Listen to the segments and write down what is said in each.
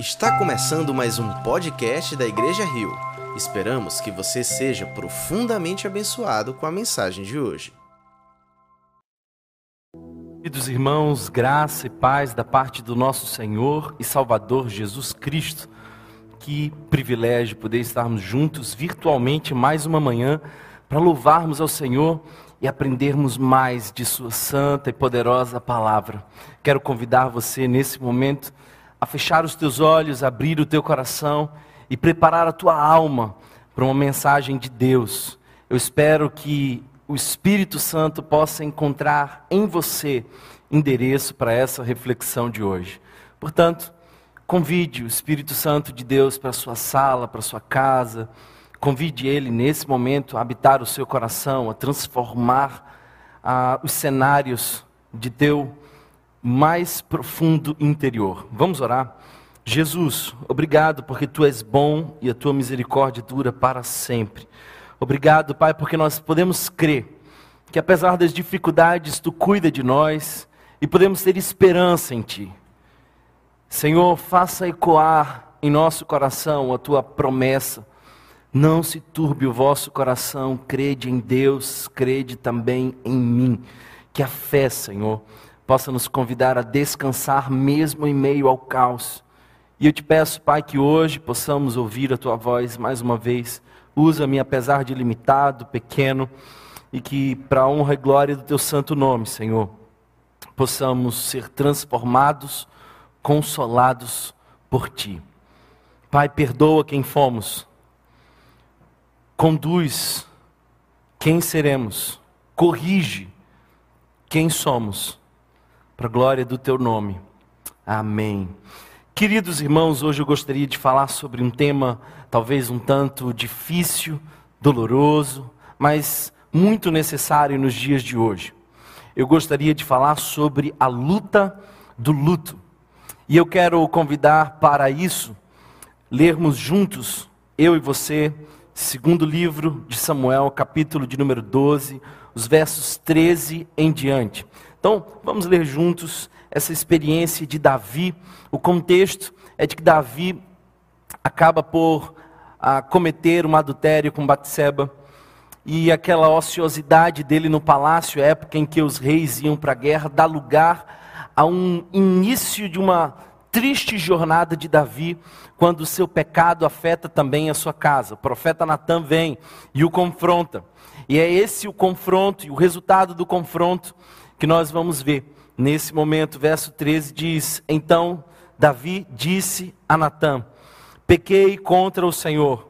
Está começando mais um podcast da Igreja Rio. Esperamos que você seja profundamente abençoado com a mensagem de hoje. Queridos irmãos, graça e paz da parte do nosso Senhor e Salvador Jesus Cristo. Que privilégio poder estarmos juntos virtualmente mais uma manhã para louvarmos ao Senhor e aprendermos mais de Sua santa e poderosa palavra. Quero convidar você nesse momento a fechar os teus olhos, abrir o teu coração e preparar a tua alma para uma mensagem de Deus. Eu espero que o Espírito Santo possa encontrar em você endereço para essa reflexão de hoje. Portanto, convide o Espírito Santo de Deus para a sua sala, para a sua casa. Convide ele nesse momento a habitar o seu coração, a transformar ah, os cenários de teu mais profundo interior. Vamos orar? Jesus, obrigado porque tu és bom e a tua misericórdia dura para sempre. Obrigado, Pai, porque nós podemos crer que apesar das dificuldades tu cuida de nós e podemos ter esperança em ti. Senhor, faça ecoar em nosso coração a tua promessa. Não se turbe o vosso coração, crede em Deus, crede também em mim. Que a fé, Senhor, possa nos convidar a descansar mesmo em meio ao caos. E eu te peço, Pai, que hoje possamos ouvir a tua voz mais uma vez. Usa-me, apesar de limitado, pequeno, e que, para a honra e glória do teu santo nome, Senhor, possamos ser transformados, consolados por ti. Pai, perdoa quem fomos, conduz quem seremos, corrige quem somos para a glória do teu nome. Amém. Queridos irmãos, hoje eu gostaria de falar sobre um tema talvez um tanto difícil, doloroso, mas muito necessário nos dias de hoje. Eu gostaria de falar sobre a luta do luto. E eu quero convidar para isso lermos juntos, eu e você, segundo livro de Samuel, capítulo de número 12, os versos 13 em diante. Então, vamos ler juntos essa experiência de Davi. O contexto é de que Davi acaba por ah, cometer um adultério com Batseba e aquela ociosidade dele no palácio, época em que os reis iam para a guerra, dá lugar a um início de uma triste jornada de Davi, quando o seu pecado afeta também a sua casa. O profeta Natan vem e o confronta. E é esse o confronto e o resultado do confronto que nós vamos ver nesse momento. Verso 13 diz: Então Davi disse a Natã: Pequei contra o Senhor.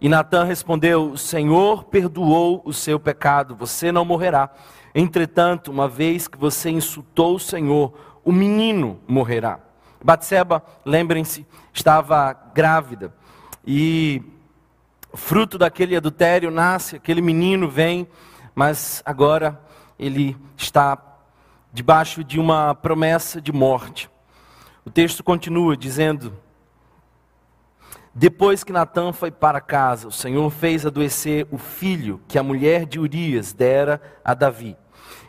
E Natã respondeu: O Senhor perdoou o seu pecado, você não morrerá. Entretanto, uma vez que você insultou o Senhor, o menino morrerá. Batseba, lembrem-se, estava grávida e fruto daquele adultério nasce, aquele menino vem, mas agora ele está debaixo de uma promessa de morte. O texto continua dizendo: Depois que Natã foi para casa, o Senhor fez adoecer o filho que a mulher de Urias dera a Davi.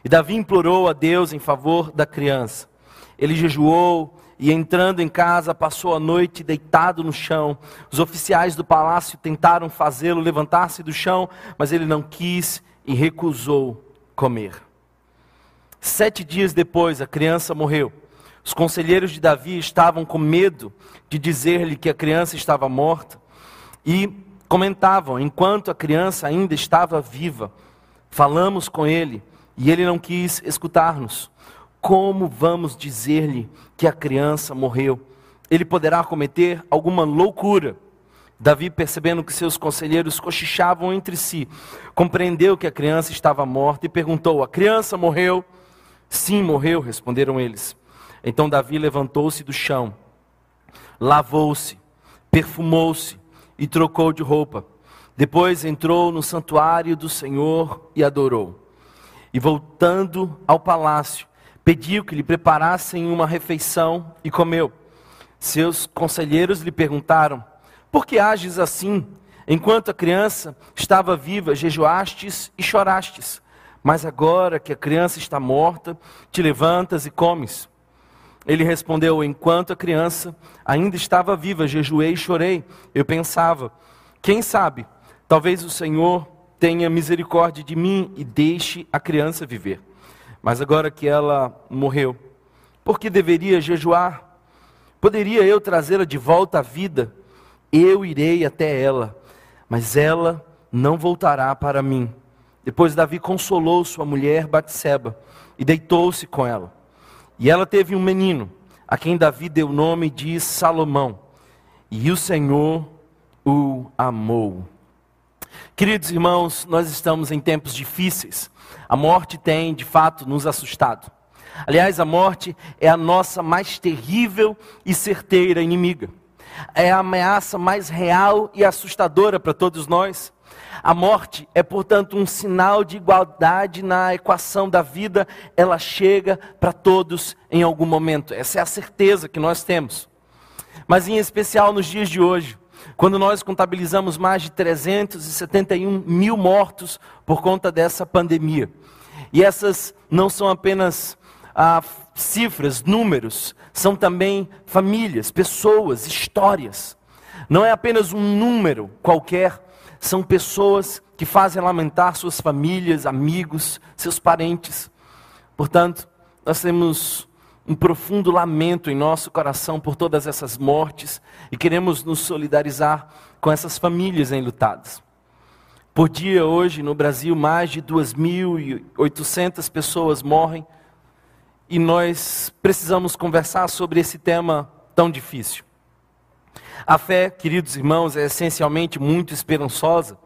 E Davi implorou a Deus em favor da criança. Ele jejuou e, entrando em casa, passou a noite deitado no chão. Os oficiais do palácio tentaram fazê-lo levantar-se do chão, mas ele não quis e recusou comer. Sete dias depois, a criança morreu. Os conselheiros de Davi estavam com medo de dizer-lhe que a criança estava morta e comentavam: enquanto a criança ainda estava viva, falamos com ele e ele não quis escutar-nos. Como vamos dizer-lhe que a criança morreu? Ele poderá cometer alguma loucura Davi, percebendo que seus conselheiros cochichavam entre si, compreendeu que a criança estava morta e perguntou: A criança morreu? Sim, morreu, responderam eles. Então Davi levantou-se do chão, lavou-se, perfumou-se e trocou de roupa. Depois entrou no santuário do Senhor e adorou. E voltando ao palácio, pediu que lhe preparassem uma refeição e comeu. Seus conselheiros lhe perguntaram: por que ages assim? Enquanto a criança estava viva, jejuastes e chorastes. Mas agora que a criança está morta, te levantas e comes. Ele respondeu: Enquanto a criança ainda estava viva, jejuei e chorei. Eu pensava: Quem sabe, talvez o Senhor tenha misericórdia de mim e deixe a criança viver. Mas agora que ela morreu, por que deveria jejuar? Poderia eu trazê-la de volta à vida? Eu irei até ela, mas ela não voltará para mim. Depois Davi consolou sua mulher Batseba e deitou-se com ela. E ela teve um menino, a quem Davi deu o nome de Salomão. E o Senhor o amou. Queridos irmãos, nós estamos em tempos difíceis. A morte tem, de fato, nos assustado. Aliás, a morte é a nossa mais terrível e certeira inimiga. É a ameaça mais real e assustadora para todos nós. A morte é, portanto, um sinal de igualdade na equação da vida, ela chega para todos em algum momento. Essa é a certeza que nós temos. Mas, em especial nos dias de hoje, quando nós contabilizamos mais de 371 mil mortos por conta dessa pandemia. E essas não são apenas ah, cifras, números, são também famílias, pessoas, histórias. Não é apenas um número qualquer, são pessoas que fazem lamentar suas famílias, amigos, seus parentes. Portanto, nós temos um profundo lamento em nosso coração por todas essas mortes e queremos nos solidarizar com essas famílias enlutadas. Por dia, hoje, no Brasil, mais de 2.800 pessoas morrem e nós precisamos conversar sobre esse tema tão difícil. A fé, queridos irmãos, é essencialmente muito esperançosa.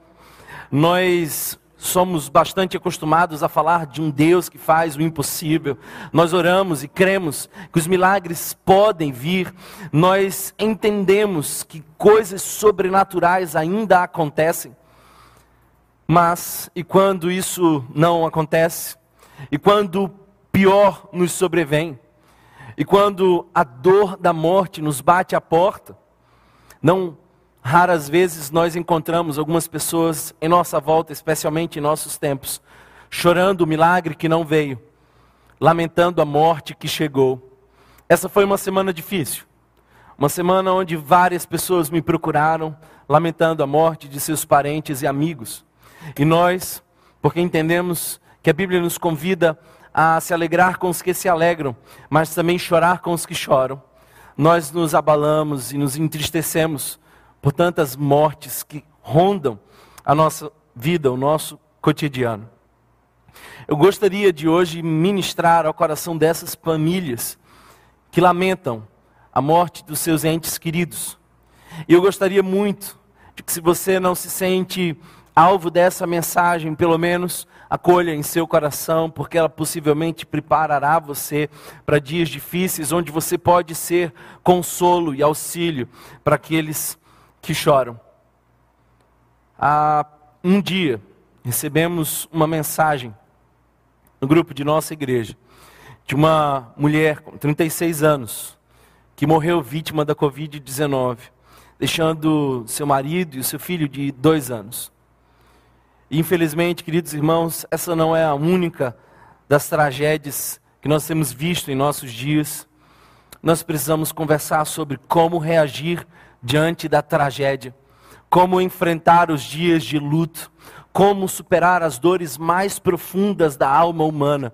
Nós somos bastante acostumados a falar de um Deus que faz o impossível. Nós oramos e cremos que os milagres podem vir. Nós entendemos que coisas sobrenaturais ainda acontecem. Mas, e quando isso não acontece? E quando pior nos sobrevém? E quando a dor da morte nos bate à porta? Não raras vezes nós encontramos algumas pessoas em nossa volta, especialmente em nossos tempos, chorando o milagre que não veio, lamentando a morte que chegou. Essa foi uma semana difícil. Uma semana onde várias pessoas me procuraram, lamentando a morte de seus parentes e amigos. E nós, porque entendemos que a Bíblia nos convida a se alegrar com os que se alegram, mas também chorar com os que choram nós nos abalamos e nos entristecemos por tantas mortes que rondam a nossa vida, o nosso cotidiano. Eu gostaria de hoje ministrar ao coração dessas famílias que lamentam a morte dos seus entes queridos. E eu gostaria muito de que, se você não se sente alvo dessa mensagem, pelo menos acolha em seu coração, porque ela possivelmente preparará você para dias difíceis, onde você pode ser consolo e auxílio para aqueles que choram. Há um dia, recebemos uma mensagem no grupo de nossa igreja, de uma mulher com 36 anos, que morreu vítima da Covid-19, deixando seu marido e seu filho de dois anos. Infelizmente, queridos irmãos, essa não é a única das tragédias que nós temos visto em nossos dias. Nós precisamos conversar sobre como reagir diante da tragédia, como enfrentar os dias de luto, como superar as dores mais profundas da alma humana.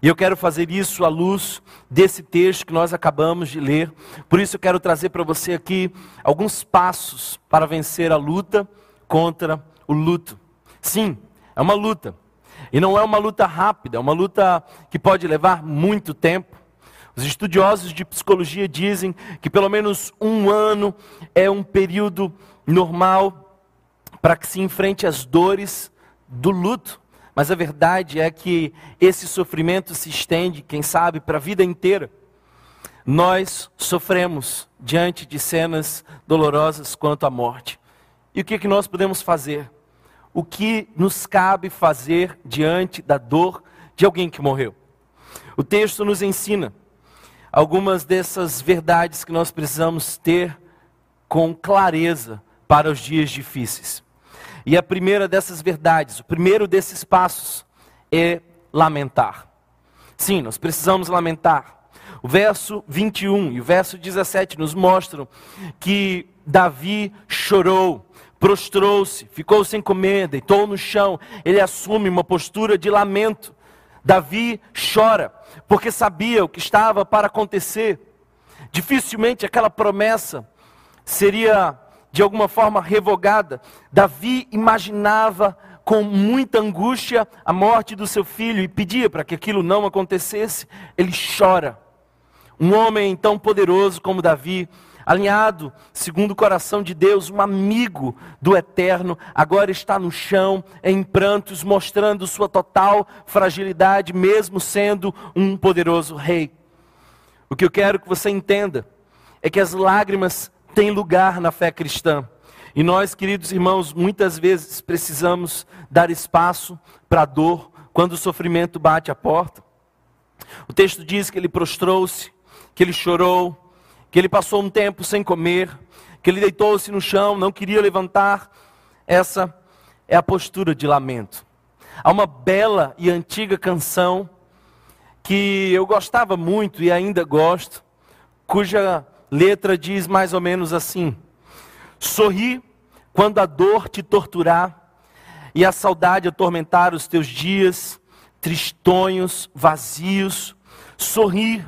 E eu quero fazer isso à luz desse texto que nós acabamos de ler. Por isso eu quero trazer para você aqui alguns passos para vencer a luta contra o luto. Sim, é uma luta. E não é uma luta rápida, é uma luta que pode levar muito tempo. Os estudiosos de psicologia dizem que pelo menos um ano é um período normal para que se enfrente as dores do luto. Mas a verdade é que esse sofrimento se estende, quem sabe, para a vida inteira. Nós sofremos diante de cenas dolorosas quanto à morte. E o que, é que nós podemos fazer? O que nos cabe fazer diante da dor de alguém que morreu. O texto nos ensina algumas dessas verdades que nós precisamos ter com clareza para os dias difíceis. E a primeira dessas verdades, o primeiro desses passos é lamentar. Sim, nós precisamos lamentar. O verso 21 e o verso 17 nos mostram que Davi chorou, prostrou-se, ficou sem comer, deitou no chão. Ele assume uma postura de lamento. Davi chora, porque sabia o que estava para acontecer. Dificilmente aquela promessa seria de alguma forma revogada. Davi imaginava com muita angústia a morte do seu filho e pedia para que aquilo não acontecesse. Ele chora. Um homem tão poderoso como Davi, alinhado segundo o coração de Deus, um amigo do eterno, agora está no chão, em prantos, mostrando sua total fragilidade, mesmo sendo um poderoso rei. O que eu quero que você entenda é que as lágrimas têm lugar na fé cristã. E nós, queridos irmãos, muitas vezes precisamos dar espaço para a dor quando o sofrimento bate a porta. O texto diz que ele prostrou-se, que ele chorou, que ele passou um tempo sem comer, que ele deitou-se no chão, não queria levantar. Essa é a postura de lamento. Há uma bela e antiga canção que eu gostava muito e ainda gosto, cuja letra diz mais ou menos assim: Sorri quando a dor te torturar e a saudade atormentar os teus dias, tristonhos, vazios. Sorrir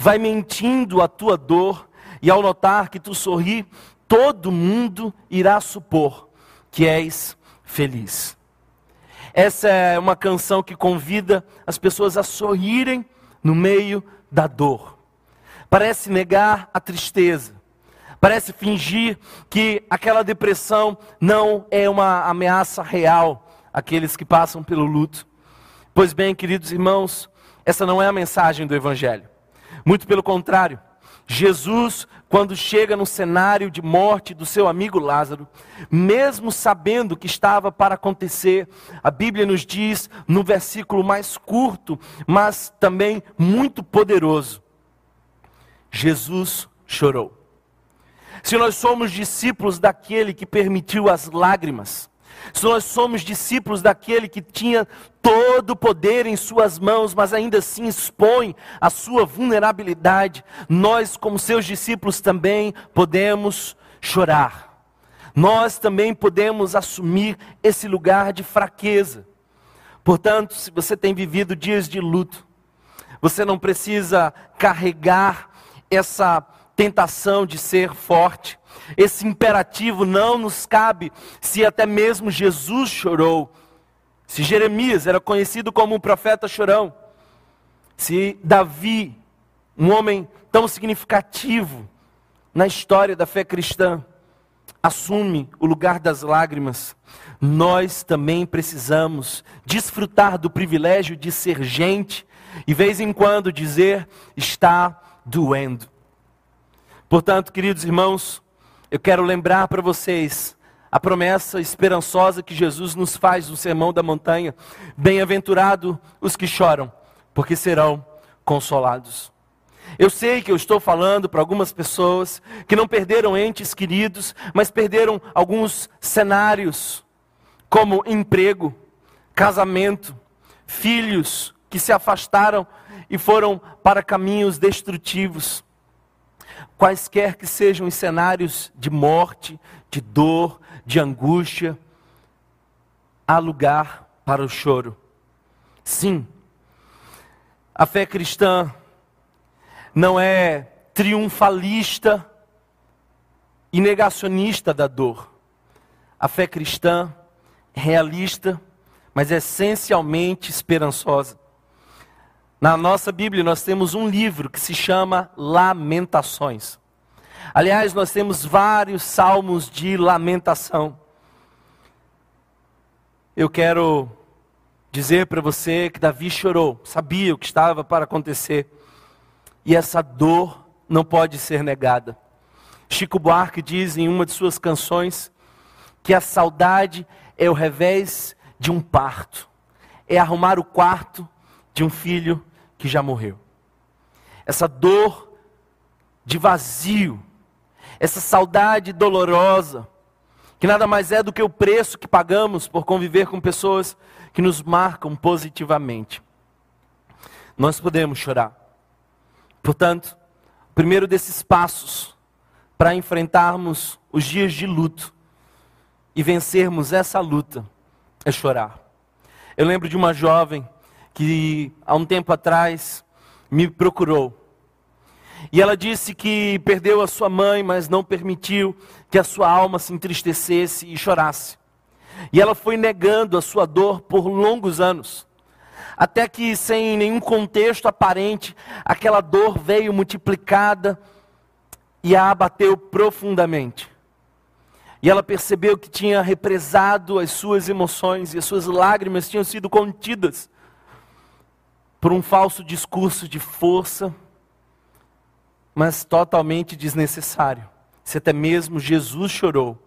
vai mentindo a tua dor, e ao notar que tu sorri, todo mundo irá supor que és feliz. Essa é uma canção que convida as pessoas a sorrirem no meio da dor. Parece negar a tristeza, parece fingir que aquela depressão não é uma ameaça real àqueles que passam pelo luto. Pois bem, queridos irmãos, essa não é a mensagem do Evangelho. Muito pelo contrário, Jesus, quando chega no cenário de morte do seu amigo Lázaro, mesmo sabendo que estava para acontecer, a Bíblia nos diz no versículo mais curto, mas também muito poderoso: Jesus chorou. Se nós somos discípulos daquele que permitiu as lágrimas, se nós somos discípulos daquele que tinha todo o poder em suas mãos, mas ainda assim expõe a sua vulnerabilidade, nós, como seus discípulos, também podemos chorar. Nós também podemos assumir esse lugar de fraqueza. Portanto, se você tem vivido dias de luto, você não precisa carregar essa tentação de ser forte. Esse imperativo não nos cabe se até mesmo Jesus chorou. Se Jeremias era conhecido como um profeta chorão, se Davi, um homem tão significativo na história da fé cristã, assume o lugar das lágrimas, nós também precisamos desfrutar do privilégio de ser gente e, vez em quando, dizer: está doendo. Portanto, queridos irmãos, eu quero lembrar para vocês a promessa esperançosa que Jesus nos faz no Sermão da Montanha: Bem-aventurado os que choram, porque serão consolados. Eu sei que eu estou falando para algumas pessoas que não perderam entes queridos, mas perderam alguns cenários, como emprego, casamento, filhos que se afastaram e foram para caminhos destrutivos quaisquer que sejam os cenários de morte, de dor, de angústia, há lugar para o choro. Sim, a fé cristã não é triunfalista e negacionista da dor. A fé cristã é realista, mas essencialmente esperançosa. Na nossa Bíblia, nós temos um livro que se chama Lamentações. Aliás, nós temos vários salmos de lamentação. Eu quero dizer para você que Davi chorou, sabia o que estava para acontecer, e essa dor não pode ser negada. Chico Buarque diz em uma de suas canções que a saudade é o revés de um parto, é arrumar o quarto de um filho que já morreu. Essa dor de vazio, essa saudade dolorosa, que nada mais é do que o preço que pagamos por conviver com pessoas que nos marcam positivamente. Nós podemos chorar, Portanto, o primeiro desses passos para enfrentarmos os dias de luto e vencermos essa luta é chorar. Eu lembro de uma jovem que há um tempo atrás me procurou. E ela disse que perdeu a sua mãe, mas não permitiu que a sua alma se entristecesse e chorasse. E ela foi negando a sua dor por longos anos. Até que, sem nenhum contexto aparente, aquela dor veio multiplicada e a abateu profundamente. E ela percebeu que tinha represado as suas emoções e as suas lágrimas tinham sido contidas por um falso discurso de força, mas totalmente desnecessário. Se até mesmo Jesus chorou,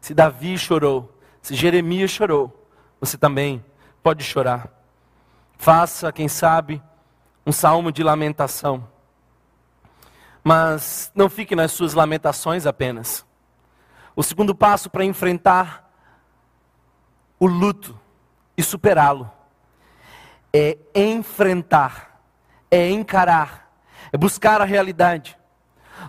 se Davi chorou, se Jeremias chorou, você também pode chorar. Faça, quem sabe, um salmo de lamentação. Mas não fique nas suas lamentações apenas. O segundo passo para enfrentar o luto e superá-lo é enfrentar, é encarar, é buscar a realidade.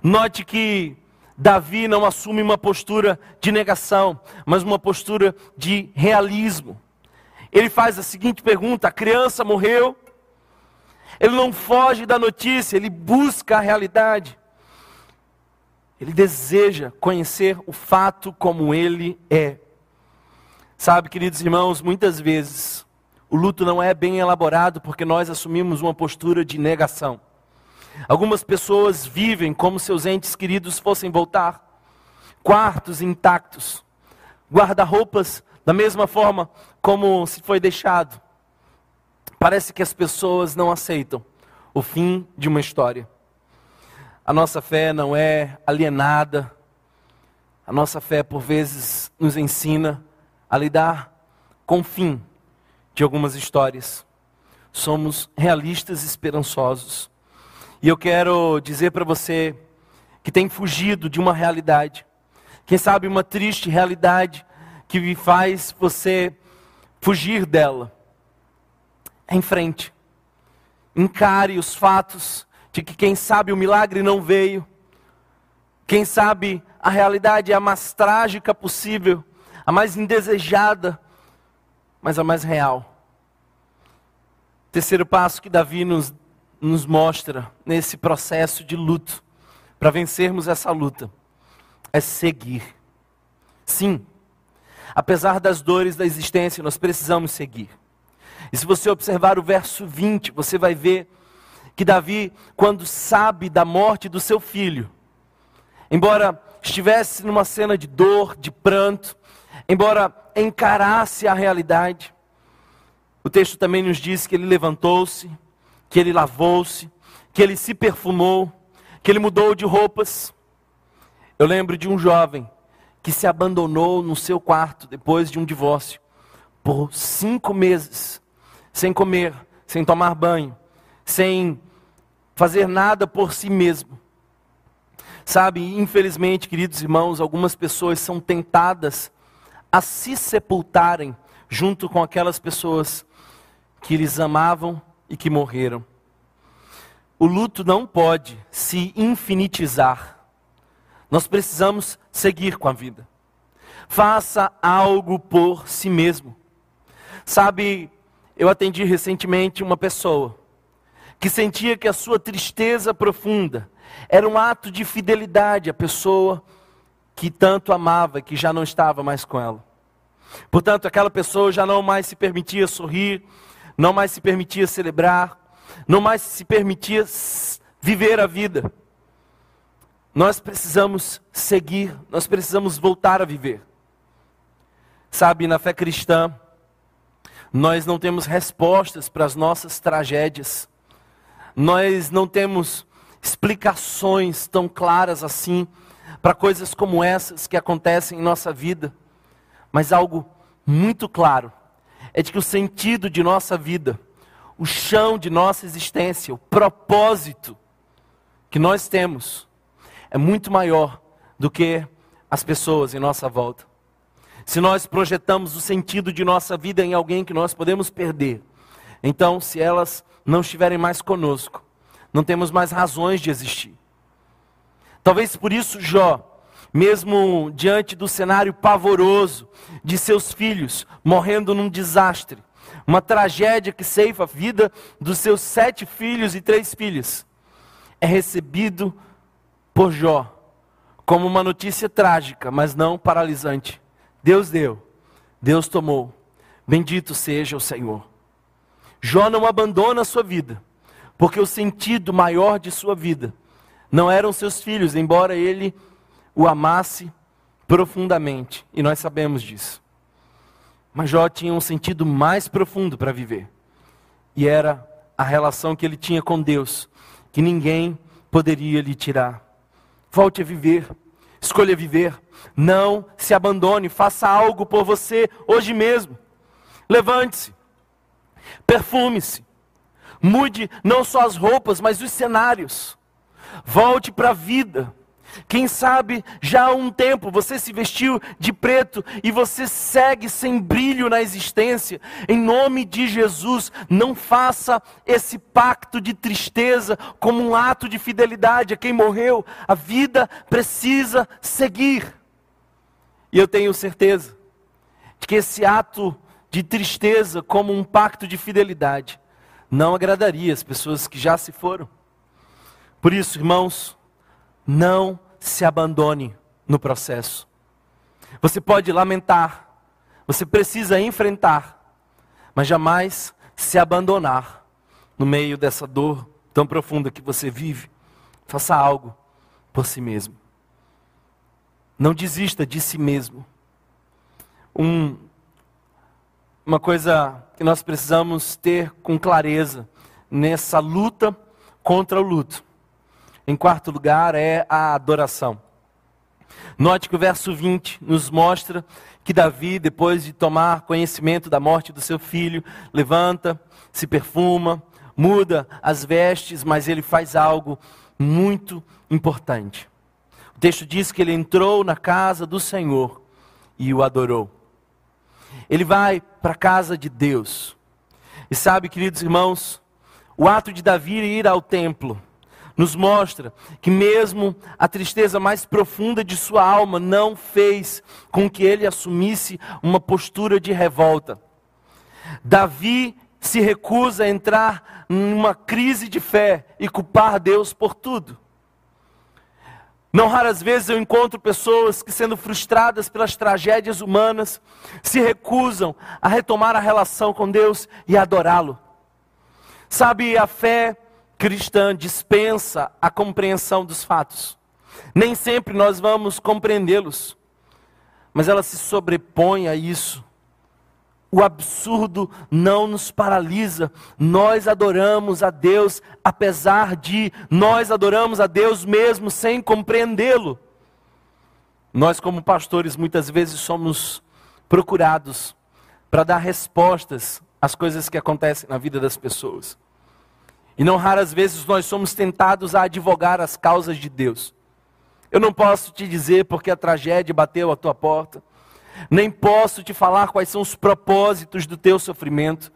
Note que Davi não assume uma postura de negação, mas uma postura de realismo. Ele faz a seguinte pergunta: a criança morreu. Ele não foge da notícia, ele busca a realidade. Ele deseja conhecer o fato como ele é. Sabe, queridos irmãos, muitas vezes o luto não é bem elaborado porque nós assumimos uma postura de negação. Algumas pessoas vivem como seus entes queridos fossem voltar, quartos intactos, guarda-roupas da mesma forma como se foi deixado. Parece que as pessoas não aceitam o fim de uma história. A nossa fé não é alienada. A nossa fé, por vezes, nos ensina a lidar com o fim de algumas histórias. Somos realistas e esperançosos. E eu quero dizer para você que tem fugido de uma realidade, quem sabe uma triste realidade que faz você fugir dela. Em frente. Encare os fatos de que quem sabe o milagre não veio, quem sabe a realidade é a mais trágica possível, a mais indesejada, mas a mais real. Terceiro passo que Davi nos, nos mostra nesse processo de luto, para vencermos essa luta, é seguir. Sim, apesar das dores da existência, nós precisamos seguir. E se você observar o verso 20, você vai ver que Davi, quando sabe da morte do seu filho, embora estivesse numa cena de dor, de pranto, embora encarasse a realidade, o texto também nos diz que ele levantou-se, que ele lavou-se, que ele se perfumou, que ele mudou de roupas. Eu lembro de um jovem que se abandonou no seu quarto depois de um divórcio por cinco meses, sem comer, sem tomar banho, sem fazer nada por si mesmo. Sabe, infelizmente, queridos irmãos, algumas pessoas são tentadas a se sepultarem junto com aquelas pessoas que eles amavam e que morreram. O luto não pode se infinitizar. Nós precisamos seguir com a vida. Faça algo por si mesmo. Sabe, eu atendi recentemente uma pessoa que sentia que a sua tristeza profunda era um ato de fidelidade à pessoa que tanto amava, que já não estava mais com ela. Portanto, aquela pessoa já não mais se permitia sorrir, não mais se permitia celebrar, não mais se permitia viver a vida. Nós precisamos seguir, nós precisamos voltar a viver. Sabe, na fé cristã, nós não temos respostas para as nossas tragédias. Nós não temos explicações tão claras assim para coisas como essas que acontecem em nossa vida, mas algo muito claro é de que o sentido de nossa vida, o chão de nossa existência, o propósito que nós temos é muito maior do que as pessoas em nossa volta. Se nós projetamos o sentido de nossa vida em alguém que nós podemos perder, então, se elas não estiverem mais conosco, não temos mais razões de existir. Talvez por isso Jó, mesmo diante do cenário pavoroso de seus filhos morrendo num desastre, uma tragédia que ceifa a vida dos seus sete filhos e três filhas, é recebido por Jó como uma notícia trágica, mas não paralisante. Deus deu, Deus tomou. Bendito seja o Senhor. Jó não abandona a sua vida, porque o sentido maior de sua vida não eram seus filhos, embora ele o amasse profundamente, e nós sabemos disso. Mas Jó tinha um sentido mais profundo para viver, e era a relação que ele tinha com Deus, que ninguém poderia lhe tirar. Volte a viver, escolha viver, não se abandone, faça algo por você hoje mesmo. Levante-se, perfume-se, mude não só as roupas, mas os cenários. Volte para a vida. Quem sabe já há um tempo você se vestiu de preto e você segue sem brilho na existência. Em nome de Jesus, não faça esse pacto de tristeza como um ato de fidelidade a quem morreu. A vida precisa seguir. E eu tenho certeza de que esse ato de tristeza como um pacto de fidelidade não agradaria as pessoas que já se foram. Por isso, irmãos, não se abandone no processo. Você pode lamentar, você precisa enfrentar, mas jamais se abandonar no meio dessa dor tão profunda que você vive. Faça algo por si mesmo. Não desista de si mesmo. Um uma coisa que nós precisamos ter com clareza nessa luta contra o luto. Em quarto lugar, é a adoração. Note que o verso 20 nos mostra que Davi, depois de tomar conhecimento da morte do seu filho, levanta, se perfuma, muda as vestes, mas ele faz algo muito importante. O texto diz que ele entrou na casa do Senhor e o adorou. Ele vai para a casa de Deus. E sabe, queridos irmãos, o ato de Davi ir ao templo nos mostra que, mesmo a tristeza mais profunda de sua alma, não fez com que ele assumisse uma postura de revolta. Davi se recusa a entrar numa crise de fé e culpar Deus por tudo. Não raras vezes eu encontro pessoas que, sendo frustradas pelas tragédias humanas, se recusam a retomar a relação com Deus e adorá-lo. Sabe, a fé cristã dispensa a compreensão dos fatos. Nem sempre nós vamos compreendê-los, mas ela se sobrepõe a isso o absurdo não nos paralisa. Nós adoramos a Deus, apesar de nós adoramos a Deus mesmo sem compreendê-lo. Nós, como pastores, muitas vezes somos procurados para dar respostas às coisas que acontecem na vida das pessoas. E não raras vezes nós somos tentados a advogar as causas de Deus. Eu não posso te dizer porque a tragédia bateu à tua porta nem posso te falar quais são os propósitos do teu sofrimento,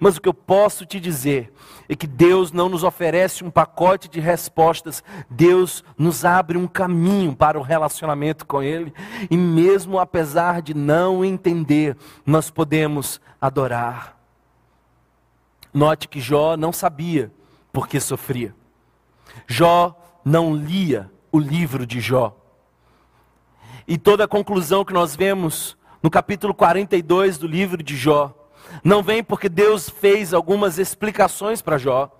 mas o que eu posso te dizer é que Deus não nos oferece um pacote de respostas, Deus nos abre um caminho para o relacionamento com Ele, e mesmo apesar de não entender, nós podemos adorar. Note que Jó não sabia porque sofria. Jó não lia o livro de Jó. E toda a conclusão que nós vemos no capítulo 42 do livro de Jó, não vem porque Deus fez algumas explicações para Jó.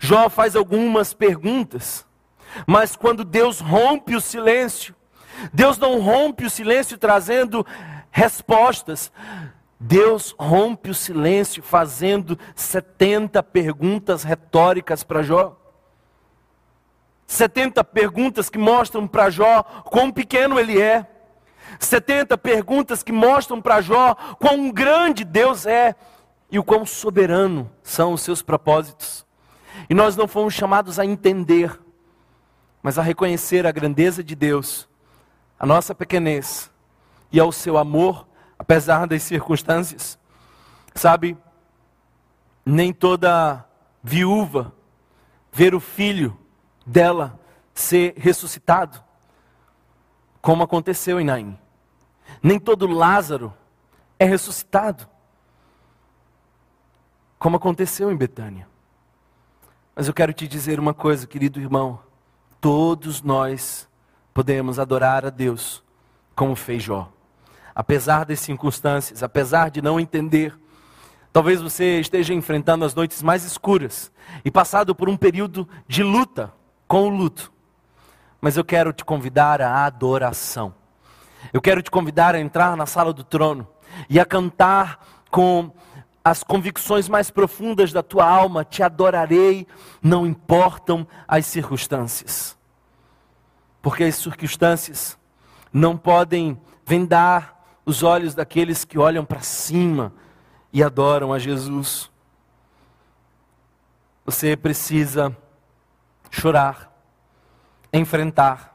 Jó faz algumas perguntas, mas quando Deus rompe o silêncio, Deus não rompe o silêncio trazendo respostas. Deus rompe o silêncio fazendo 70 perguntas retóricas para Jó. 70 perguntas que mostram para Jó quão pequeno ele é. 70 perguntas que mostram para Jó quão grande Deus é e o quão soberano são os seus propósitos. E nós não fomos chamados a entender, mas a reconhecer a grandeza de Deus, a nossa pequenez e ao seu amor, apesar das circunstâncias. Sabe, nem toda viúva ver o filho dela ser ressuscitado, como aconteceu em Naim. Nem todo Lázaro é ressuscitado, como aconteceu em Betânia. Mas eu quero te dizer uma coisa, querido irmão: todos nós podemos adorar a Deus como fez Jó. Apesar das circunstâncias, apesar de não entender, talvez você esteja enfrentando as noites mais escuras e passado por um período de luta com o luto. Mas eu quero te convidar à adoração. Eu quero te convidar a entrar na sala do trono e a cantar com as convicções mais profundas da tua alma, te adorarei, não importam as circunstâncias. Porque as circunstâncias não podem vendar os olhos daqueles que olham para cima e adoram a Jesus. Você precisa chorar, enfrentar.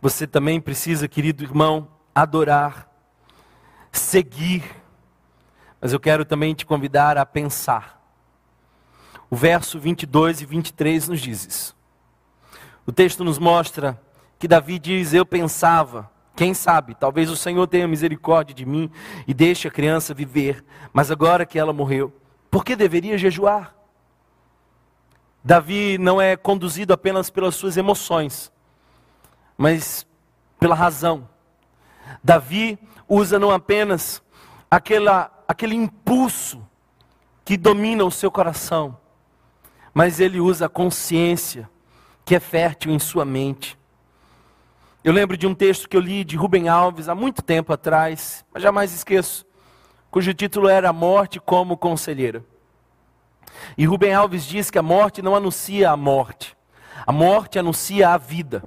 Você também precisa, querido irmão, adorar, seguir mas eu quero também te convidar a pensar. O verso 22 e 23 nos diz isso. O texto nos mostra que Davi diz: Eu pensava, quem sabe, talvez o Senhor tenha misericórdia de mim e deixe a criança viver, mas agora que ela morreu, por que deveria jejuar? Davi não é conduzido apenas pelas suas emoções, mas pela razão. Davi usa não apenas aquela aquele impulso que domina o seu coração, mas ele usa a consciência que é fértil em sua mente. Eu lembro de um texto que eu li de Rubem Alves há muito tempo atrás, mas jamais esqueço, cujo título era Morte como Conselheira. E Rubem Alves diz que a morte não anuncia a morte, a morte anuncia a vida.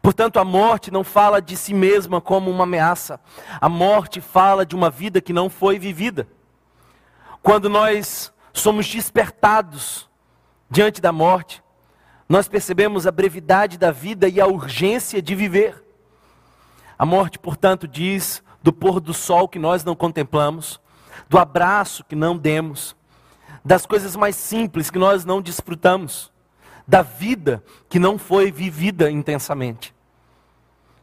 Portanto, a morte não fala de si mesma como uma ameaça. A morte fala de uma vida que não foi vivida. Quando nós somos despertados diante da morte, nós percebemos a brevidade da vida e a urgência de viver. A morte, portanto, diz do pôr do sol que nós não contemplamos, do abraço que não demos, das coisas mais simples que nós não desfrutamos da vida que não foi vivida intensamente.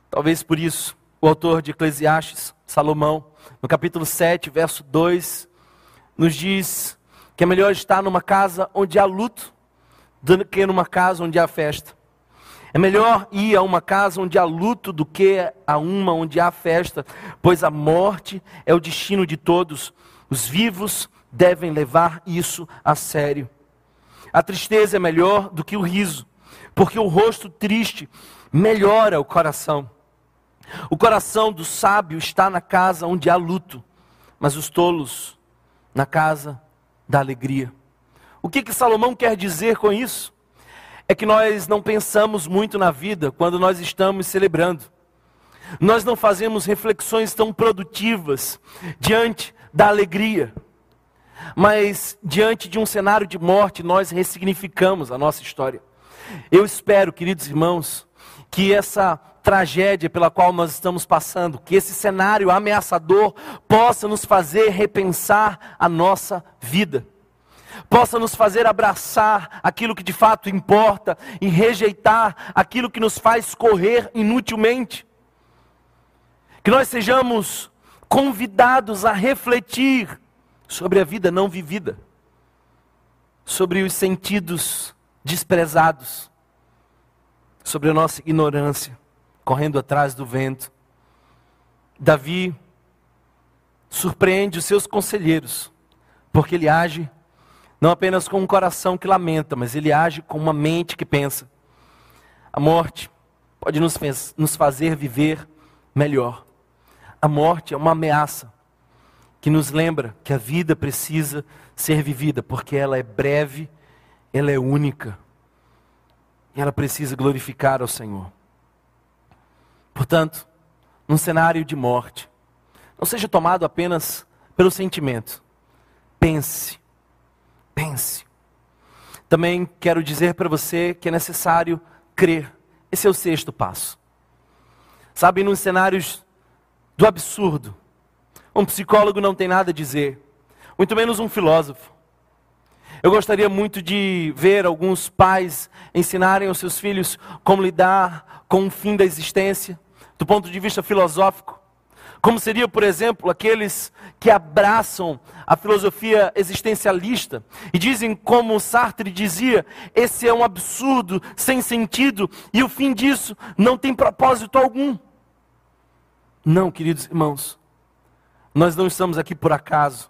Talvez por isso, o autor de Eclesiastes, Salomão, no capítulo 7, verso 2, nos diz que é melhor estar numa casa onde há luto do que numa casa onde há festa. É melhor ir a uma casa onde há luto do que a uma onde há festa, pois a morte é o destino de todos. Os vivos devem levar isso a sério. A tristeza é melhor do que o riso, porque o rosto triste melhora o coração. O coração do sábio está na casa onde há luto, mas os tolos na casa da alegria. O que, que Salomão quer dizer com isso? É que nós não pensamos muito na vida quando nós estamos celebrando. Nós não fazemos reflexões tão produtivas diante da alegria. Mas diante de um cenário de morte, nós ressignificamos a nossa história. Eu espero, queridos irmãos, que essa tragédia pela qual nós estamos passando, que esse cenário ameaçador possa nos fazer repensar a nossa vida, possa nos fazer abraçar aquilo que de fato importa e rejeitar aquilo que nos faz correr inutilmente. Que nós sejamos convidados a refletir sobre a vida não vivida, sobre os sentidos desprezados, sobre a nossa ignorância, correndo atrás do vento. Davi surpreende os seus conselheiros, porque ele age não apenas com um coração que lamenta, mas ele age com uma mente que pensa. A morte pode nos, nos fazer viver melhor. A morte é uma ameaça que nos lembra que a vida precisa ser vivida, porque ela é breve, ela é única, e ela precisa glorificar ao Senhor. Portanto, num cenário de morte, não seja tomado apenas pelo sentimento. Pense, pense. Também quero dizer para você que é necessário crer. Esse é o sexto passo. Sabe, nos cenários do absurdo, um psicólogo não tem nada a dizer, muito menos um filósofo. Eu gostaria muito de ver alguns pais ensinarem aos seus filhos como lidar com o fim da existência, do ponto de vista filosófico. Como seria, por exemplo, aqueles que abraçam a filosofia existencialista e dizem, como Sartre dizia, esse é um absurdo, sem sentido, e o fim disso não tem propósito algum. Não, queridos irmãos, nós não estamos aqui por acaso.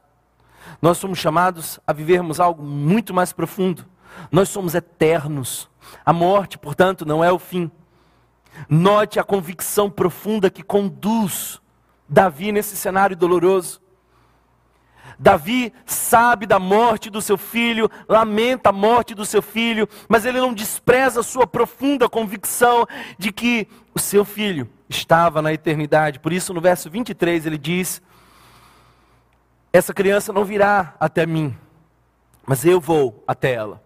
Nós somos chamados a vivermos algo muito mais profundo. Nós somos eternos. A morte, portanto, não é o fim. Note a convicção profunda que conduz Davi nesse cenário doloroso. Davi sabe da morte do seu filho, lamenta a morte do seu filho, mas ele não despreza a sua profunda convicção de que o seu filho estava na eternidade. Por isso, no verso 23, ele diz: Essa criança não virá até mim, mas eu vou até ela.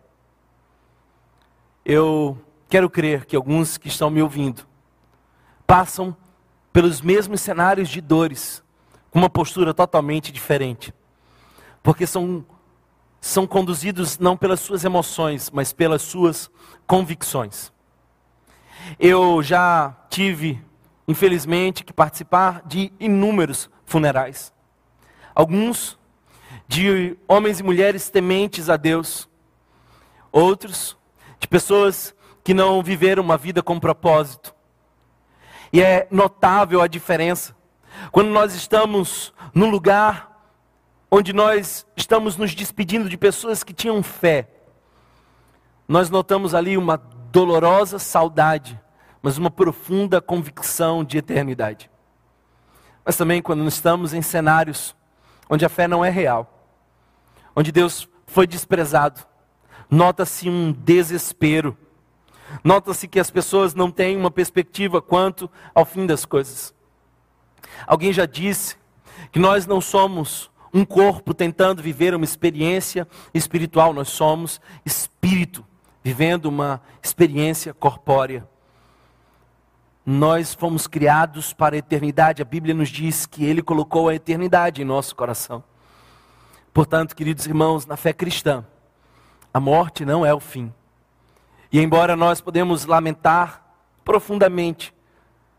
Eu quero crer que alguns que estão me ouvindo passam pelos mesmos cenários de dores, com uma postura totalmente diferente. Porque são, são conduzidos não pelas suas emoções, mas pelas suas convicções. Eu já tive, infelizmente, que participar de inúmeros funerais. Alguns de homens e mulheres tementes a Deus, outros de pessoas que não viveram uma vida com propósito. E é notável a diferença. Quando nós estamos num lugar onde nós estamos nos despedindo de pessoas que tinham fé, nós notamos ali uma dolorosa saudade, mas uma profunda convicção de eternidade. Mas também quando estamos em cenários onde a fé não é real, onde Deus foi desprezado, nota-se um desespero Nota-se que as pessoas não têm uma perspectiva quanto ao fim das coisas. Alguém já disse que nós não somos um corpo tentando viver uma experiência espiritual, nós somos espírito vivendo uma experiência corpórea. Nós fomos criados para a eternidade, a Bíblia nos diz que Ele colocou a eternidade em nosso coração. Portanto, queridos irmãos, na fé cristã, a morte não é o fim, e embora nós podemos lamentar profundamente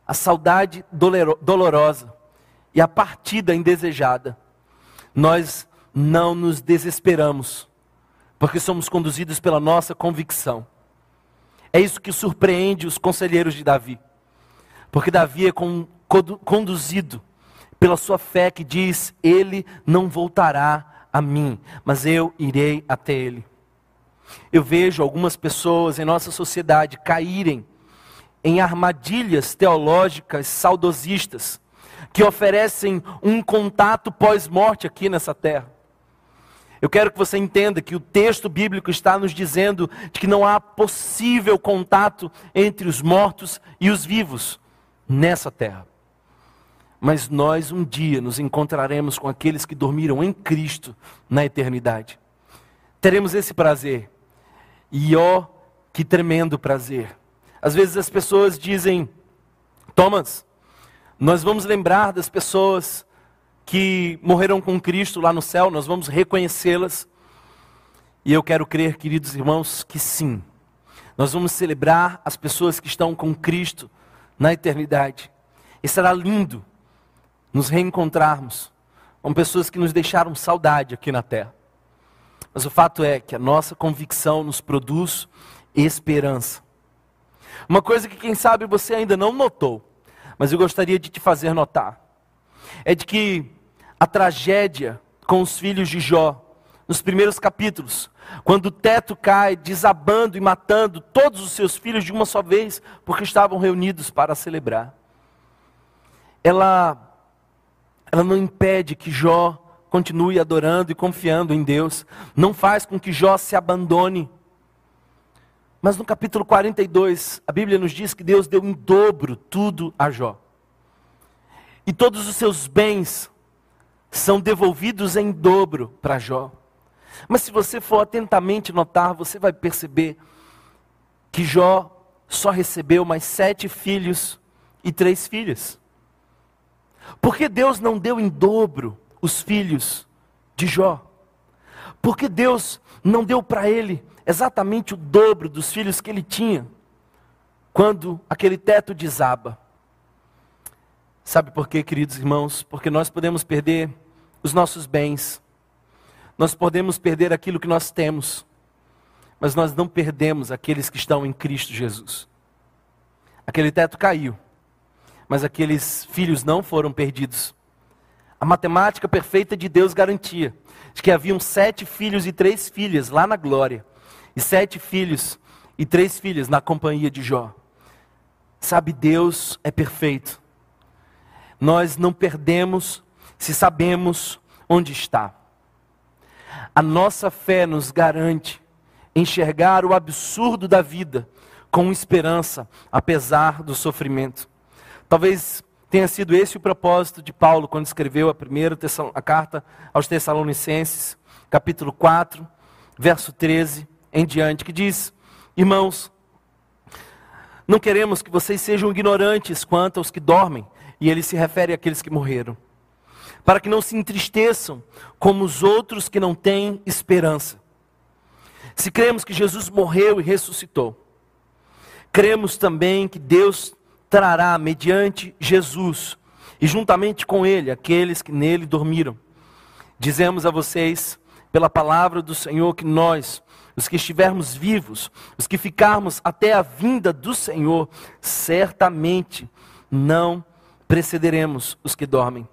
a saudade dolorosa e a partida indesejada, nós não nos desesperamos, porque somos conduzidos pela nossa convicção. É isso que surpreende os conselheiros de Davi, porque Davi é conduzido pela sua fé que diz: Ele não voltará a mim, mas eu irei até ele. Eu vejo algumas pessoas em nossa sociedade caírem em armadilhas teológicas saudosistas, que oferecem um contato pós-morte aqui nessa terra. Eu quero que você entenda que o texto bíblico está nos dizendo de que não há possível contato entre os mortos e os vivos nessa terra. Mas nós um dia nos encontraremos com aqueles que dormiram em Cristo na eternidade. Teremos esse prazer e ó, que tremendo prazer. Às vezes as pessoas dizem, Thomas, nós vamos lembrar das pessoas que morreram com Cristo lá no céu, nós vamos reconhecê-las. E eu quero crer, queridos irmãos, que sim. Nós vamos celebrar as pessoas que estão com Cristo na eternidade. E será lindo nos reencontrarmos com pessoas que nos deixaram saudade aqui na terra. Mas o fato é que a nossa convicção nos produz esperança. Uma coisa que, quem sabe, você ainda não notou, mas eu gostaria de te fazer notar, é de que a tragédia com os filhos de Jó, nos primeiros capítulos, quando o teto cai, desabando e matando todos os seus filhos de uma só vez, porque estavam reunidos para celebrar, ela, ela não impede que Jó continue adorando e confiando em Deus. Não faz com que Jó se abandone. Mas no capítulo 42, a Bíblia nos diz que Deus deu em dobro tudo a Jó. E todos os seus bens são devolvidos em dobro para Jó. Mas se você for atentamente notar, você vai perceber que Jó só recebeu mais sete filhos e três filhas. Porque Deus não deu em dobro os filhos de Jó. Porque Deus não deu para ele exatamente o dobro dos filhos que ele tinha quando aquele teto desaba. Sabe por quê, queridos irmãos? Porque nós podemos perder os nossos bens, nós podemos perder aquilo que nós temos, mas nós não perdemos aqueles que estão em Cristo Jesus. Aquele teto caiu, mas aqueles filhos não foram perdidos. A matemática perfeita de Deus garantia de que haviam sete filhos e três filhas lá na glória, e sete filhos e três filhas na companhia de Jó. Sabe, Deus é perfeito. Nós não perdemos se sabemos onde está. A nossa fé nos garante enxergar o absurdo da vida com esperança, apesar do sofrimento. Talvez tenha sido esse o propósito de Paulo quando escreveu a primeira a carta aos Tessalonicenses, capítulo 4, verso 13 em diante, que diz: Irmãos, não queremos que vocês sejam ignorantes quanto aos que dormem, e ele se refere àqueles que morreram, para que não se entristeçam como os outros que não têm esperança. Se cremos que Jesus morreu e ressuscitou, cremos também que Deus trará mediante Jesus e juntamente com ele aqueles que nele dormiram. Dizemos a vocês, pela palavra do Senhor, que nós, os que estivermos vivos, os que ficarmos até a vinda do Senhor, certamente não precederemos os que dormem.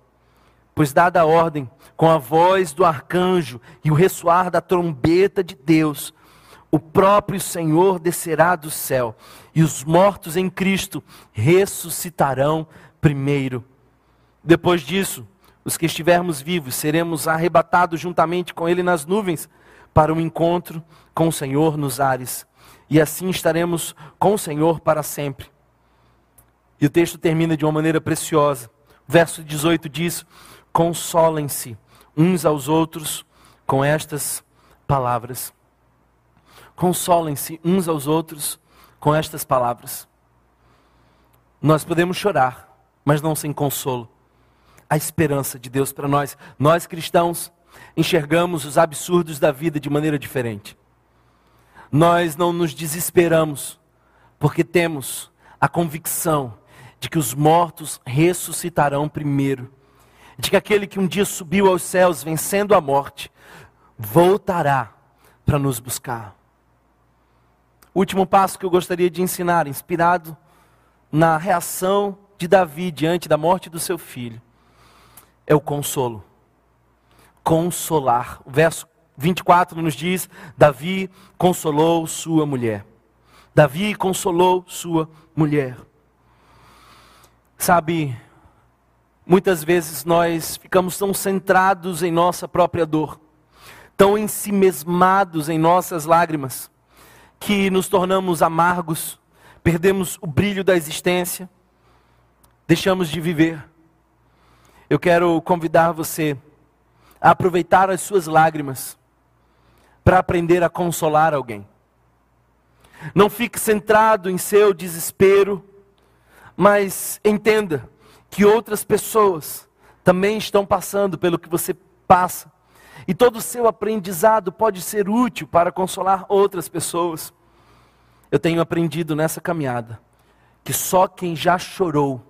Pois, dada a ordem, com a voz do arcanjo e o ressoar da trombeta de Deus, o próprio Senhor descerá do céu, e os mortos em Cristo ressuscitarão primeiro. Depois disso, os que estivermos vivos seremos arrebatados juntamente com Ele nas nuvens para um encontro com o Senhor nos ares, e assim estaremos com o Senhor para sempre. E o texto termina de uma maneira preciosa. Verso 18 diz: Consolem-se uns aos outros com estas palavras. Consolem-se uns aos outros com estas palavras. Nós podemos chorar, mas não sem consolo. A esperança de Deus para nós. Nós cristãos enxergamos os absurdos da vida de maneira diferente. Nós não nos desesperamos, porque temos a convicção de que os mortos ressuscitarão primeiro, de que aquele que um dia subiu aos céus vencendo a morte, voltará para nos buscar. Último passo que eu gostaria de ensinar, inspirado na reação de Davi diante da morte do seu filho, é o consolo. Consolar. O verso 24 nos diz: Davi consolou sua mulher. Davi consolou sua mulher. Sabe, muitas vezes nós ficamos tão centrados em nossa própria dor, tão ensimesmados em nossas lágrimas, que nos tornamos amargos, perdemos o brilho da existência, deixamos de viver. Eu quero convidar você a aproveitar as suas lágrimas para aprender a consolar alguém. Não fique centrado em seu desespero, mas entenda que outras pessoas também estão passando pelo que você passa. E todo o seu aprendizado pode ser útil para consolar outras pessoas. Eu tenho aprendido nessa caminhada que só quem já chorou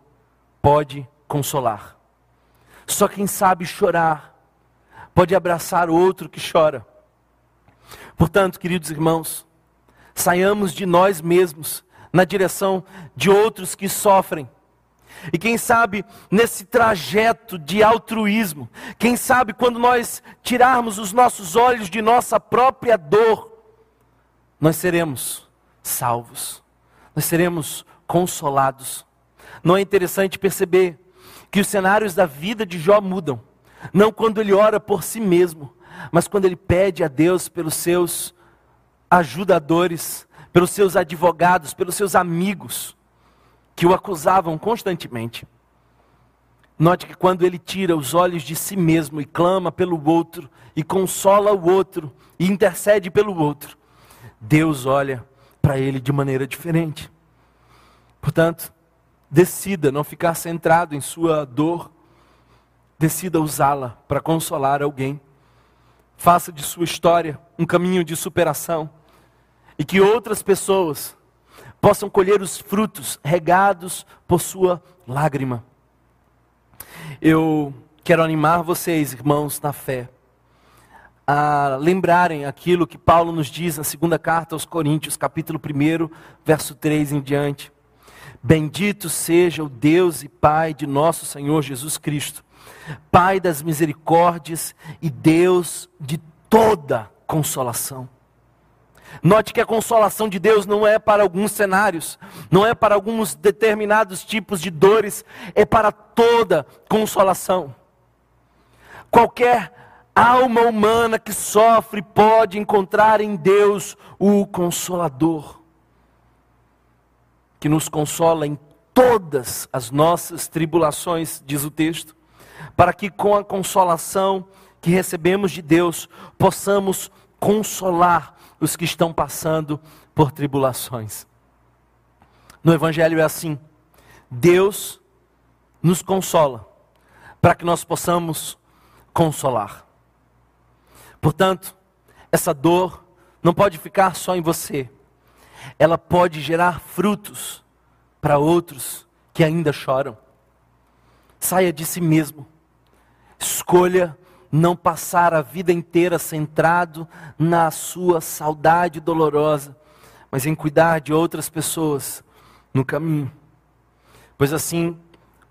pode consolar. Só quem sabe chorar pode abraçar outro que chora. Portanto, queridos irmãos, saiamos de nós mesmos na direção de outros que sofrem e quem sabe nesse trajeto de altruísmo, quem sabe quando nós tirarmos os nossos olhos de nossa própria dor, nós seremos salvos, nós seremos consolados. Não é interessante perceber que os cenários da vida de Jó mudam, não quando ele ora por si mesmo, mas quando ele pede a Deus pelos seus ajudadores, pelos seus advogados, pelos seus amigos que o acusavam constantemente. Note que quando ele tira os olhos de si mesmo e clama pelo outro, e consola o outro, e intercede pelo outro, Deus olha para ele de maneira diferente. Portanto, decida não ficar centrado em sua dor, decida usá-la para consolar alguém. faça de sua história um caminho de superação e que outras pessoas possam colher os frutos regados por sua lágrima. Eu quero animar vocês, irmãos, na fé, a lembrarem aquilo que Paulo nos diz na segunda carta aos Coríntios, capítulo 1, verso 3 em diante. Bendito seja o Deus e Pai de nosso Senhor Jesus Cristo, Pai das misericórdias e Deus de toda consolação. Note que a consolação de Deus não é para alguns cenários, não é para alguns determinados tipos de dores, é para toda consolação. Qualquer alma humana que sofre pode encontrar em Deus o consolador, que nos consola em todas as nossas tribulações, diz o texto, para que com a consolação que recebemos de Deus possamos consolar os que estão passando por tribulações. No Evangelho é assim: Deus nos consola, para que nós possamos consolar. Portanto, essa dor não pode ficar só em você, ela pode gerar frutos para outros que ainda choram. Saia de si mesmo, escolha não passar a vida inteira centrado na sua saudade dolorosa, mas em cuidar de outras pessoas no caminho. Pois assim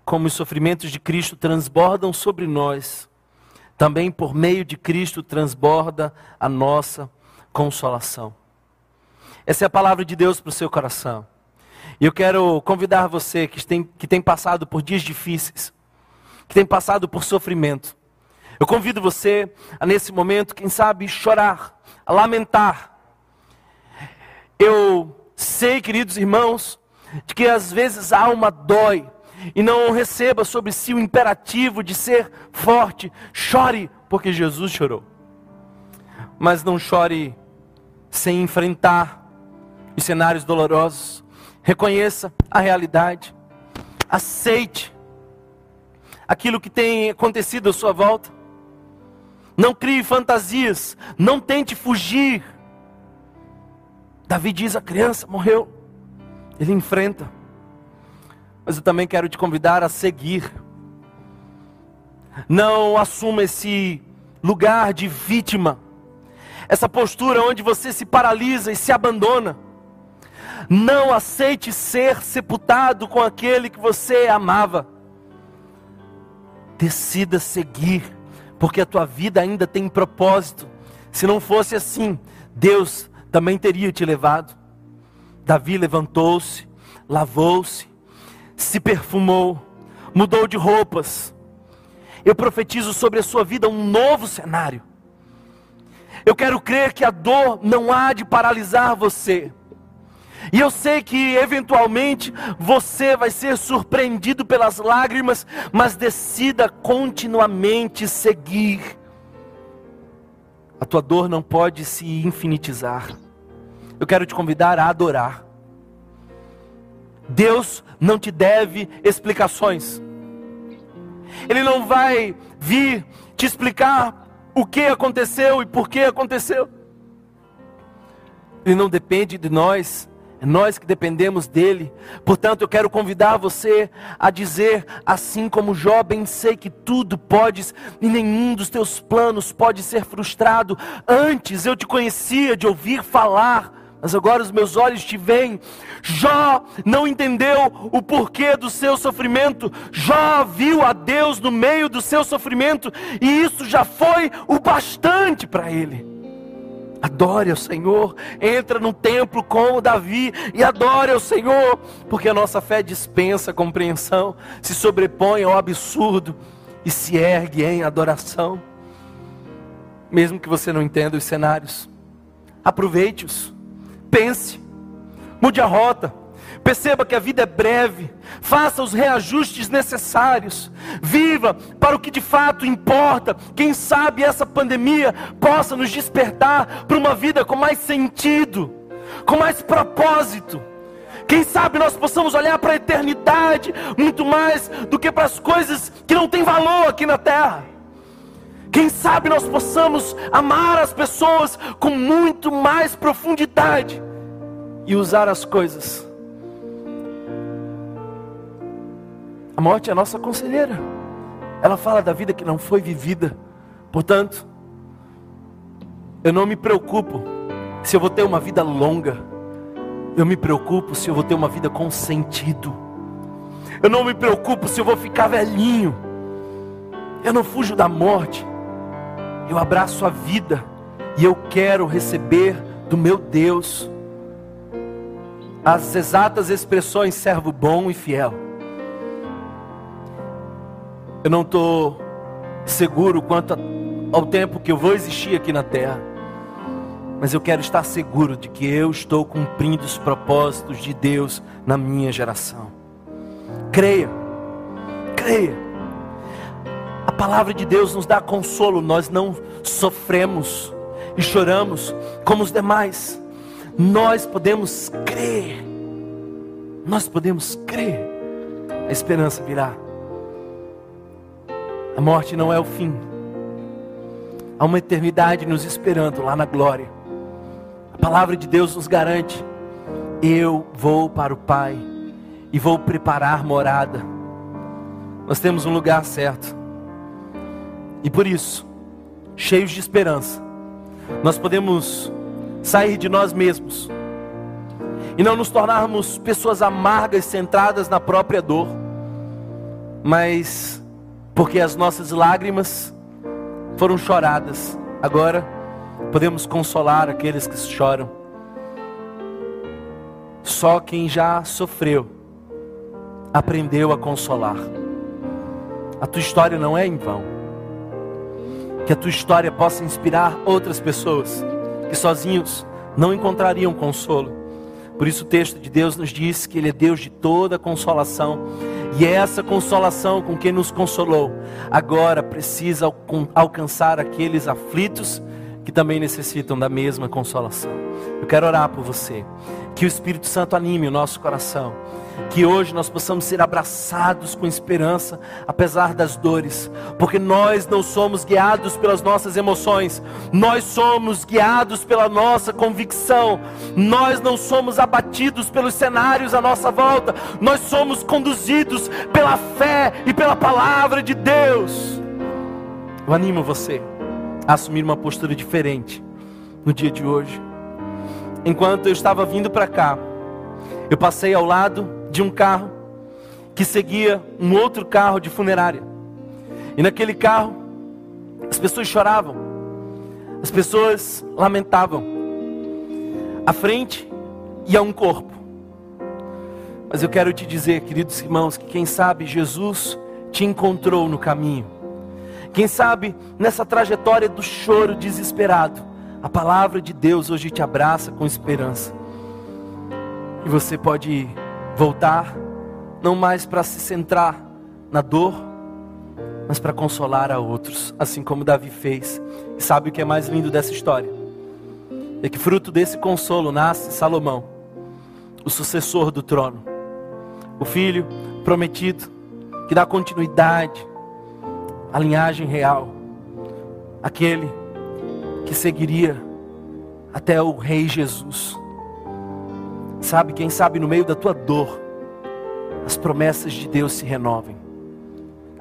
como os sofrimentos de Cristo transbordam sobre nós, também por meio de Cristo transborda a nossa consolação. Essa é a palavra de Deus para o seu coração. E eu quero convidar você que tem, que tem passado por dias difíceis, que tem passado por sofrimento, eu convido você a, nesse momento, quem sabe, chorar, a lamentar. Eu sei, queridos irmãos, de que às vezes a alma dói e não receba sobre si o imperativo de ser forte. Chore, porque Jesus chorou. Mas não chore sem enfrentar os cenários dolorosos. Reconheça a realidade. Aceite aquilo que tem acontecido à sua volta. Não crie fantasias, não tente fugir. Davi diz: a criança morreu, ele enfrenta. Mas eu também quero te convidar a seguir. Não assuma esse lugar de vítima, essa postura onde você se paralisa e se abandona. Não aceite ser sepultado com aquele que você amava. Decida seguir porque a tua vida ainda tem propósito. Se não fosse assim, Deus também teria te levado. Davi levantou-se, lavou-se, se perfumou, mudou de roupas. Eu profetizo sobre a sua vida um novo cenário. Eu quero crer que a dor não há de paralisar você. E eu sei que eventualmente você vai ser surpreendido pelas lágrimas, mas decida continuamente seguir. A tua dor não pode se infinitizar. Eu quero te convidar a adorar. Deus não te deve explicações. Ele não vai vir te explicar o que aconteceu e por que aconteceu. Ele não depende de nós é nós que dependemos dele. Portanto, eu quero convidar você a dizer, assim como Jó, bem sei que tudo podes e nenhum dos teus planos pode ser frustrado. Antes eu te conhecia de ouvir falar, mas agora os meus olhos te veem. Jó não entendeu o porquê do seu sofrimento. Jó viu a Deus no meio do seu sofrimento e isso já foi o bastante para ele. Adore ao Senhor, entra no templo como Davi e adore ao Senhor, porque a nossa fé dispensa compreensão, se sobrepõe ao absurdo e se ergue em adoração. Mesmo que você não entenda os cenários, aproveite-os, pense, mude a rota, Perceba que a vida é breve. Faça os reajustes necessários. Viva para o que de fato importa. Quem sabe essa pandemia possa nos despertar para uma vida com mais sentido, com mais propósito. Quem sabe nós possamos olhar para a eternidade muito mais do que para as coisas que não têm valor aqui na terra. Quem sabe nós possamos amar as pessoas com muito mais profundidade e usar as coisas. A morte é a nossa conselheira. Ela fala da vida que não foi vivida. Portanto, eu não me preocupo se eu vou ter uma vida longa. Eu me preocupo se eu vou ter uma vida com sentido. Eu não me preocupo se eu vou ficar velhinho. Eu não fujo da morte. Eu abraço a vida e eu quero receber do meu Deus as exatas expressões servo bom e fiel. Eu não estou seguro quanto ao tempo que eu vou existir aqui na terra, mas eu quero estar seguro de que eu estou cumprindo os propósitos de Deus na minha geração. Creia, creia. A palavra de Deus nos dá consolo, nós não sofremos e choramos como os demais. Nós podemos crer, nós podemos crer, a esperança virá. A morte não é o fim, há uma eternidade nos esperando lá na glória. A palavra de Deus nos garante: eu vou para o Pai e vou preparar morada. Nós temos um lugar certo. E por isso, cheios de esperança, nós podemos sair de nós mesmos e não nos tornarmos pessoas amargas, centradas na própria dor, mas porque as nossas lágrimas foram choradas, agora podemos consolar aqueles que choram. Só quem já sofreu aprendeu a consolar. A tua história não é em vão. Que a tua história possa inspirar outras pessoas que sozinhos não encontrariam consolo. Por isso o texto de Deus nos diz que Ele é Deus de toda consolação. E é essa consolação com quem nos consolou, agora precisa alcançar aqueles aflitos que também necessitam da mesma consolação. Eu quero orar por você. Que o Espírito Santo anime o nosso coração que hoje nós possamos ser abraçados com esperança, apesar das dores, porque nós não somos guiados pelas nossas emoções, nós somos guiados pela nossa convicção, nós não somos abatidos pelos cenários à nossa volta, nós somos conduzidos pela fé e pela palavra de Deus. Eu animo você a assumir uma postura diferente no dia de hoje. Enquanto eu estava vindo para cá, eu passei ao lado de um carro que seguia um outro carro de funerária. E naquele carro, as pessoas choravam, as pessoas lamentavam. À frente ia um corpo. Mas eu quero te dizer, queridos irmãos, que quem sabe Jesus te encontrou no caminho. Quem sabe nessa trajetória do choro desesperado, a palavra de Deus hoje te abraça com esperança. E você pode voltar, não mais para se centrar na dor, mas para consolar a outros, assim como Davi fez. E sabe o que é mais lindo dessa história? É que fruto desse consolo nasce Salomão, o sucessor do trono, o filho prometido, que dá continuidade à linhagem real, aquele que seguiria até o Rei Jesus. Sabe, quem sabe no meio da tua dor, as promessas de Deus se renovem.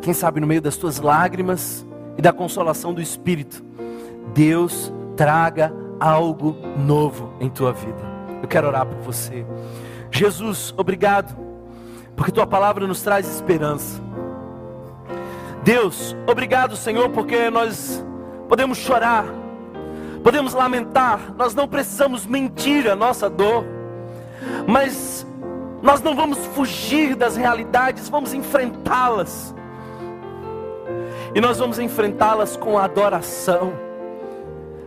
Quem sabe no meio das tuas lágrimas e da consolação do Espírito, Deus traga algo novo em tua vida. Eu quero orar por você. Jesus, obrigado, porque tua palavra nos traz esperança. Deus, obrigado, Senhor, porque nós podemos chorar, podemos lamentar, nós não precisamos mentir a nossa dor mas nós não vamos fugir das realidades, vamos enfrentá-las. E nós vamos enfrentá-las com adoração.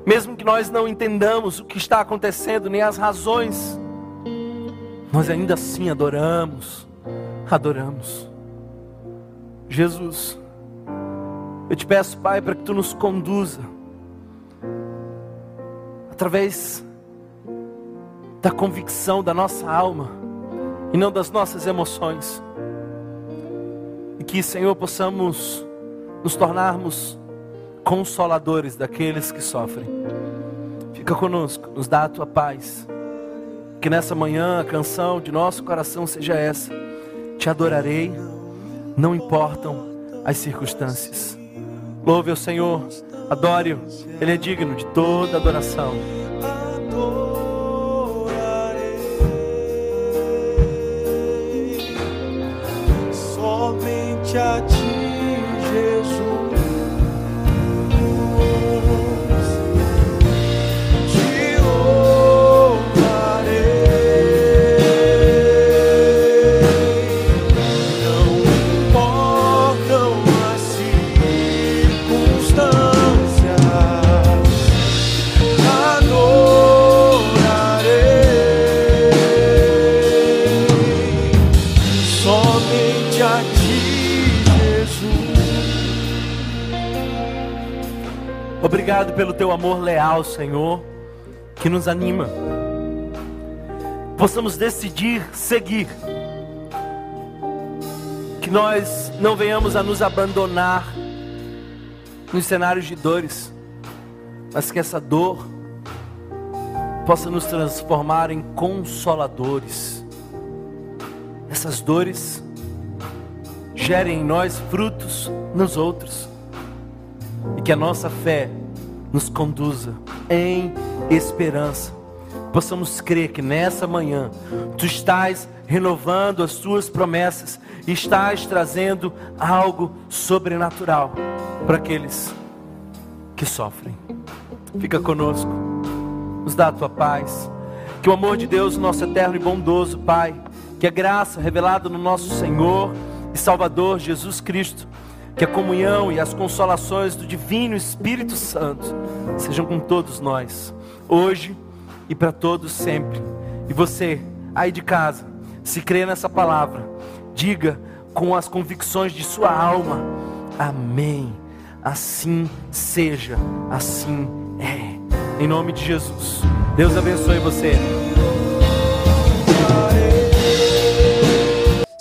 Mesmo que nós não entendamos o que está acontecendo, nem as razões, nós ainda assim adoramos, adoramos. Jesus, eu te peço, Pai, para que tu nos conduza através da convicção da nossa alma e não das nossas emoções. E que, Senhor, possamos nos tornarmos consoladores daqueles que sofrem. Fica conosco, nos dá a tua paz. Que nessa manhã a canção de nosso coração seja essa: Te adorarei, não importam as circunstâncias. Louve ao Senhor, adore-o, Ele é digno de toda adoração. Somente a ti, Jesus. Somente a ti, Jesus. Obrigado pelo teu amor leal, Senhor, que nos anima. Possamos decidir seguir. Que nós não venhamos a nos abandonar nos cenários de dores, mas que essa dor possa nos transformar em consoladores. Essas dores gerem em nós frutos nos outros e que a nossa fé nos conduza em esperança. Possamos crer que nessa manhã tu estás renovando as tuas promessas e estás trazendo algo sobrenatural para aqueles que sofrem. Fica conosco, nos dá a tua paz. Que o amor de Deus, nosso eterno e bondoso Pai, que a graça revelada no nosso Senhor e Salvador Jesus Cristo, que a comunhão e as consolações do Divino Espírito Santo sejam com todos nós, hoje e para todos sempre. E você, aí de casa, se crê nessa palavra, diga com as convicções de sua alma: Amém. Assim seja, assim é. Em nome de Jesus. Deus abençoe você.